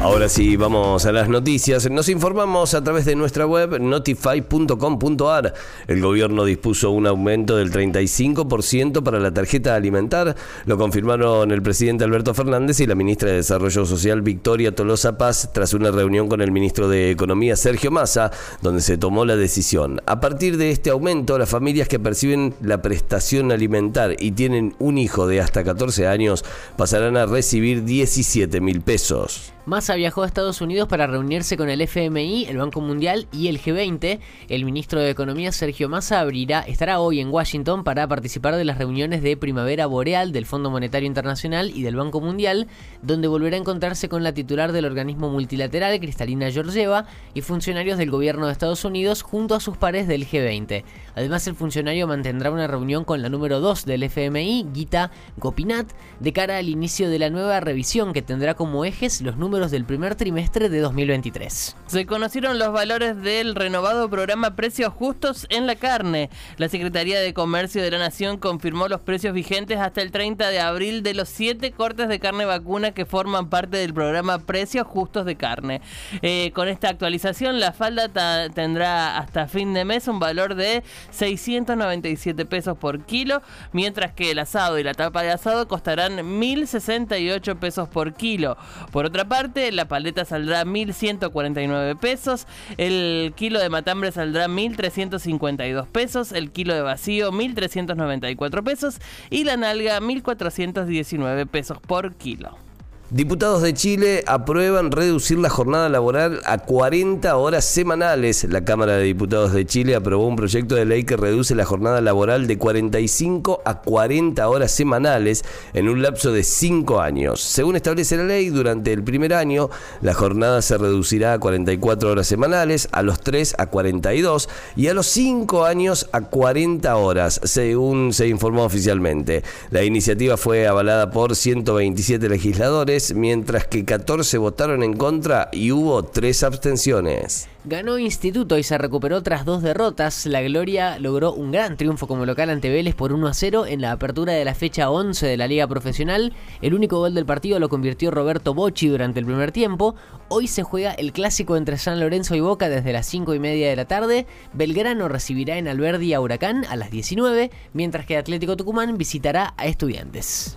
Ahora sí, vamos a las noticias. Nos informamos a través de nuestra web notify.com.ar. El gobierno dispuso un aumento del 35% para la tarjeta alimentar. Lo confirmaron el presidente Alberto Fernández y la ministra de Desarrollo Social Victoria Tolosa Paz tras una reunión con el ministro de Economía Sergio Massa, donde se tomó la decisión. A partir de este aumento, las familias que perciben la prestación alimentar y tienen un hijo de hasta 14 años pasarán a recibir 17 mil pesos. Massa viajó a Estados Unidos para reunirse con el FMI, el Banco Mundial y el G20. El ministro de Economía Sergio Massa abrirá, estará hoy en Washington para participar de las reuniones de Primavera Boreal del Fondo Monetario Internacional y del Banco Mundial, donde volverá a encontrarse con la titular del organismo multilateral, Cristalina Georgieva, y funcionarios del gobierno de Estados Unidos junto a sus pares del G20. Además, el funcionario mantendrá una reunión con la número 2 del FMI, Gita Gopinath, de cara al inicio de la nueva revisión que tendrá como ejes los números del primer trimestre de 2023. Se conocieron los valores del renovado programa Precios Justos en la carne. La Secretaría de Comercio de la Nación confirmó los precios vigentes hasta el 30 de abril de los siete cortes de carne vacuna que forman parte del programa Precios Justos de Carne. Eh, con esta actualización, la falda tendrá hasta fin de mes un valor de 697 pesos por kilo, mientras que el asado y la tapa de asado costarán 1.068 pesos por kilo. Por otra parte, la paleta saldrá 1.149 pesos, el kilo de matambre saldrá 1.352 pesos, el kilo de vacío 1.394 pesos y la nalga 1.419 pesos por kilo. Diputados de Chile aprueban reducir la jornada laboral a 40 horas semanales. La Cámara de Diputados de Chile aprobó un proyecto de ley que reduce la jornada laboral de 45 a 40 horas semanales en un lapso de 5 años. Según establece la ley, durante el primer año la jornada se reducirá a 44 horas semanales, a los 3 a 42 y a los 5 años a 40 horas, según se informó oficialmente. La iniciativa fue avalada por 127 legisladores mientras que 14 votaron en contra y hubo 3 abstenciones. Ganó Instituto y se recuperó tras dos derrotas. La Gloria logró un gran triunfo como local ante Vélez por 1 a 0 en la apertura de la fecha 11 de la Liga Profesional. El único gol del partido lo convirtió Roberto Bocci durante el primer tiempo. Hoy se juega el clásico entre San Lorenzo y Boca desde las 5 y media de la tarde. Belgrano recibirá en Alberdi a Huracán a las 19, mientras que Atlético Tucumán visitará a Estudiantes.